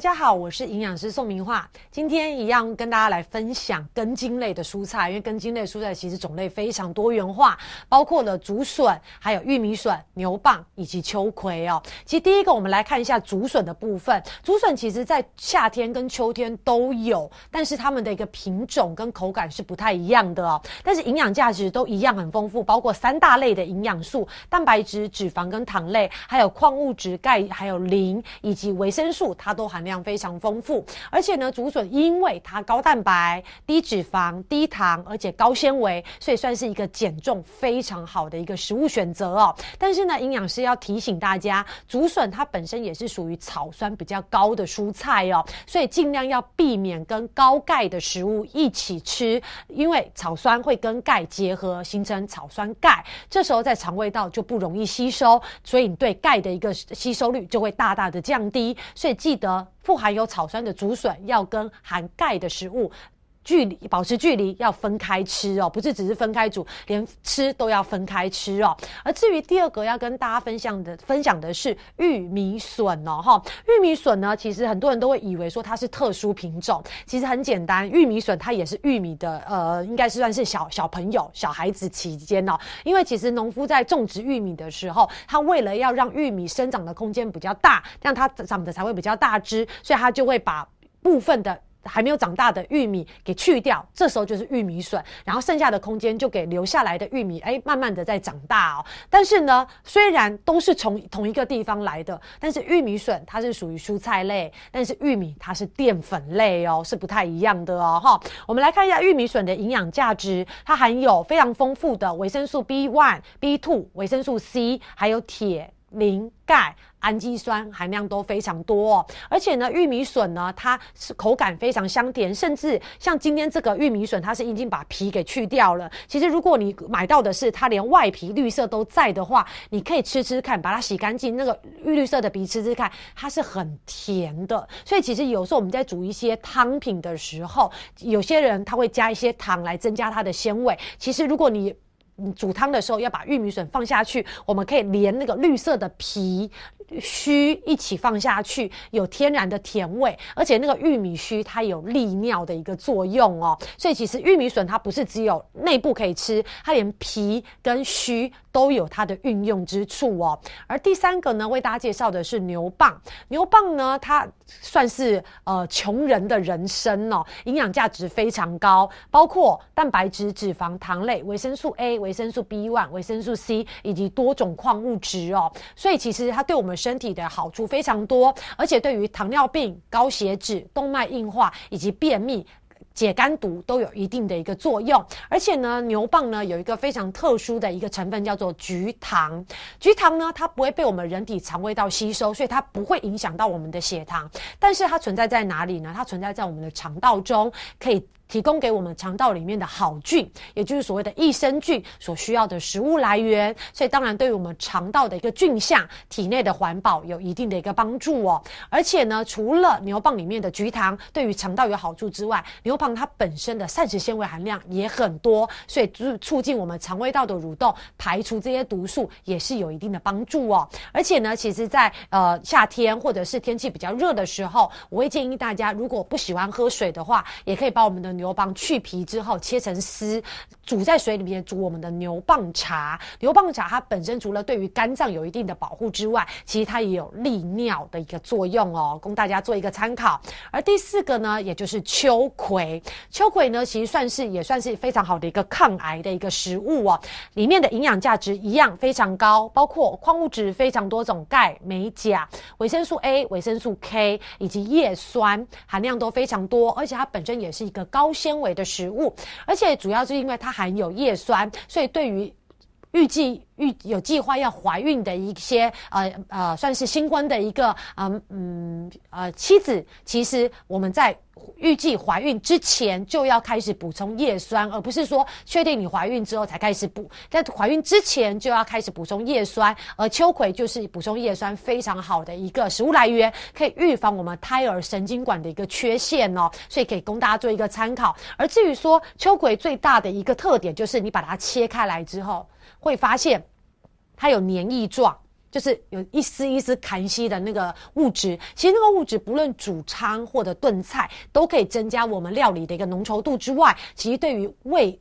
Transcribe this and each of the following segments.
大家好，我是营养师宋明化。今天一样跟大家来分享根茎类的蔬菜，因为根茎类蔬菜其实种类非常多元化，包括了竹笋、还有玉米笋、牛蒡以及秋葵哦。其实第一个，我们来看一下竹笋的部分。竹笋其实在夏天跟秋天都有，但是它们的一个品种跟口感是不太一样的哦。但是营养价值都一样很丰富，包括三大类的营养素：蛋白质、脂肪跟糖类，还有矿物质、钙、还有磷以及维生素，它都含量量非常丰富。而且呢，竹笋因为它高蛋白、低脂肪、低糖，而且高纤维，所以算是一个减重非常好的一个食物选择哦。但是呢，营养师要提醒大家，竹笋它本身也是属于草酸比较高的蔬菜哦，所以尽量要避免跟高钙的食物一起吃，因为草酸会跟钙结合形成草酸钙，这时候在肠胃道就不容易吸收，所以你对钙的一个吸收率就会大大的降低。所以记得。富含有草酸的竹笋要跟含钙的食物距离保持距离，要分开吃哦，不是只是分开煮，连吃都要分开吃哦。而至于第二个要跟大家分享的，分享的是玉米笋哦，哈，玉米笋呢，其实很多人都会以为说它是特殊品种，其实很简单，玉米笋它也是玉米的，呃，应该是算是小小朋友、小孩子期间哦，因为其实农夫在种植玉米的时候，他为了要让玉米生长的空间比较大，让它长得才会比较大枝，所以他就会把部分的。还没有长大的玉米给去掉，这时候就是玉米笋，然后剩下的空间就给留下来的玉米，哎，慢慢的在长大哦。但是呢，虽然都是从同一个地方来的，但是玉米笋它是属于蔬菜类，但是玉米它是淀粉类哦，是不太一样的哦。哈，我们来看一下玉米笋的营养价值，它含有非常丰富的维生素 B one、B two、维生素 C，还有铁。磷、钙、氨基酸含量都非常多，而且呢，玉米笋呢，它是口感非常香甜，甚至像今天这个玉米笋，它是已经把皮给去掉了。其实如果你买到的是它连外皮绿色都在的话，你可以吃吃看，把它洗干净，那个绿绿色的皮吃吃看，它是很甜的。所以其实有时候我们在煮一些汤品的时候，有些人他会加一些糖来增加它的鲜味。其实如果你煮汤的时候要把玉米笋放下去，我们可以连那个绿色的皮。须一起放下去，有天然的甜味，而且那个玉米须它有利尿的一个作用哦，所以其实玉米笋它不是只有内部可以吃，它连皮跟须都有它的运用之处哦。而第三个呢，为大家介绍的是牛蒡，牛蒡呢它算是呃穷人的人参哦，营养价值非常高，包括蛋白质、脂肪、糖类、维生素 A、维生素 B1、维生素 C 以及多种矿物质哦，所以其实它对我们。身体的好处非常多，而且对于糖尿病、高血脂、动脉硬化以及便秘、解肝毒都有一定的一个作用。而且呢，牛蒡呢有一个非常特殊的一个成分，叫做菊糖。菊糖呢，它不会被我们人体肠胃道吸收，所以它不会影响到我们的血糖。但是它存在在哪里呢？它存在在我们的肠道中，可以。提供给我们肠道里面的好菌，也就是所谓的益生菌所需要的食物来源，所以当然对于我们肠道的一个菌相、体内的环保有一定的一个帮助哦。而且呢，除了牛蒡里面的菊糖对于肠道有好处之外，牛蒡它本身的膳食纤维含量也很多，所以促促进我们肠胃道的蠕动，排除这些毒素也是有一定的帮助哦。而且呢，其实在呃夏天或者是天气比较热的时候，我会建议大家，如果不喜欢喝水的话，也可以把我们的牛蒡去皮之后切成丝，煮在水里面煮我们的牛蒡茶。牛蒡茶它本身除了对于肝脏有一定的保护之外，其实它也有利尿的一个作用哦，供大家做一个参考。而第四个呢，也就是秋葵。秋葵呢，其实算是也算是非常好的一个抗癌的一个食物哦，里面的营养价值一样非常高，包括矿物质非常多种，钙、镁、钾、维生素 A、维生素 K 以及叶酸含量都非常多，而且它本身也是一个高。纤维的食物，而且主要是因为它含有叶酸，所以对于预计预有计划要怀孕的一些呃呃，算是新婚的一个啊嗯呃妻子，其实我们在。预计怀孕之前就要开始补充叶酸，而不是说确定你怀孕之后才开始补。在怀孕之前就要开始补充叶酸，而秋葵就是补充叶酸非常好的一个食物来源，可以预防我们胎儿神经管的一个缺陷哦，所以可以供大家做一个参考。而至于说秋葵最大的一个特点，就是你把它切开来之后，会发现它有黏液状。就是有一丝一丝含息的那个物质，其实那个物质不论煮汤或者炖菜，都可以增加我们料理的一个浓稠度之外，其实对于胃。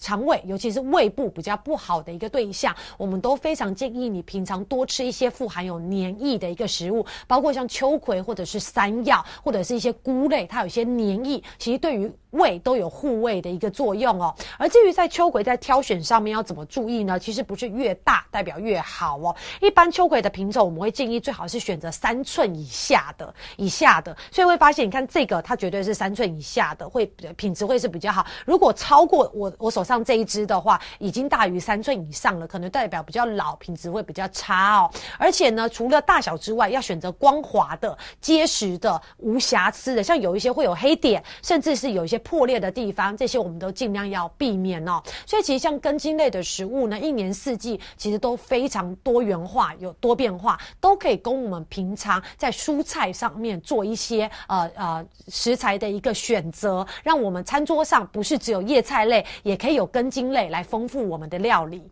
肠胃，尤其是胃部比较不好的一个对象，我们都非常建议你平常多吃一些富含有黏液的一个食物，包括像秋葵或者是山药，或者是一些菇类，它有些黏液，其实对于胃都有护胃的一个作用哦。而至于在秋葵在挑选上面要怎么注意呢？其实不是越大代表越好哦。一般秋葵的品种，我们会建议最好是选择三寸以下的以下的，所以会发现，你看这个它绝对是三寸以下的，会品质会是比较好。如果超过我我手上这一支的话，已经大于三寸以上了，可能代表比较老，品质会比较差哦。而且呢，除了大小之外，要选择光滑的、结实的、无瑕疵的，像有一些会有黑点，甚至是有一些破裂的地方，这些我们都尽量要避免哦。所以其实像根茎类的食物呢，一年四季其实都非常多元化，有多变化，都可以供我们平常在蔬菜上面做一些呃呃食材的一个选择，让我们餐桌上不是只有叶菜类，也可以有根茎类来丰富我们的料理。